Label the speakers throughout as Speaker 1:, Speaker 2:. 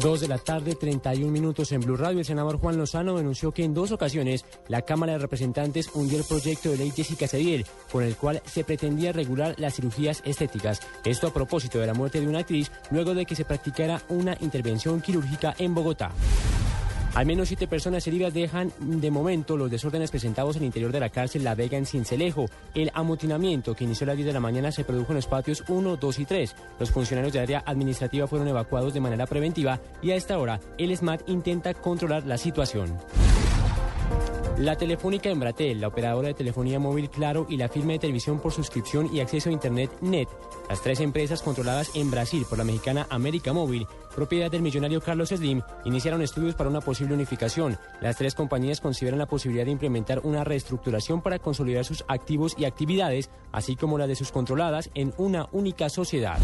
Speaker 1: Dos de la tarde, 31 minutos en Blue Radio. El senador Juan Lozano denunció que en dos ocasiones la Cámara de Representantes hundió el proyecto de ley Jessica Cediel, con el cual se pretendía regular las cirugías estéticas. Esto a propósito de la muerte de una actriz luego de que se practicara una intervención quirúrgica en Bogotá. Al menos siete personas heridas dejan de momento los desórdenes presentados en el interior de la cárcel La Vega en Cincelejo. El amotinamiento que inició a las 10 de la mañana se produjo en los patios 1, 2 y 3. Los funcionarios de área administrativa fueron evacuados de manera preventiva y a esta hora el SMAT intenta controlar la situación. La Telefónica Embratel, la operadora de telefonía móvil Claro y la firma de televisión por suscripción y acceso a Internet NET, las tres empresas controladas en Brasil por la mexicana América Móvil, propiedad del millonario Carlos Slim, iniciaron estudios para una posible unificación. Las tres compañías consideran la posibilidad de implementar una reestructuración para consolidar sus activos y actividades, así como la de sus controladas, en una única sociedad.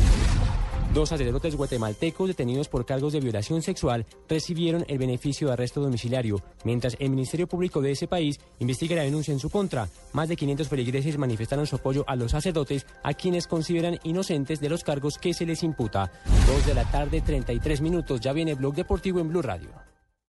Speaker 1: Dos sacerdotes guatemaltecos detenidos por cargos de violación sexual recibieron el beneficio de arresto domiciliario, mientras el Ministerio Público de ese país investiga la denuncia en su contra. Más de 500 feligreses manifestaron su apoyo a los sacerdotes, a quienes consideran inocentes de los cargos que se les imputa. Dos de la tarde, 33 minutos. Ya viene Blog Deportivo en Blue Radio.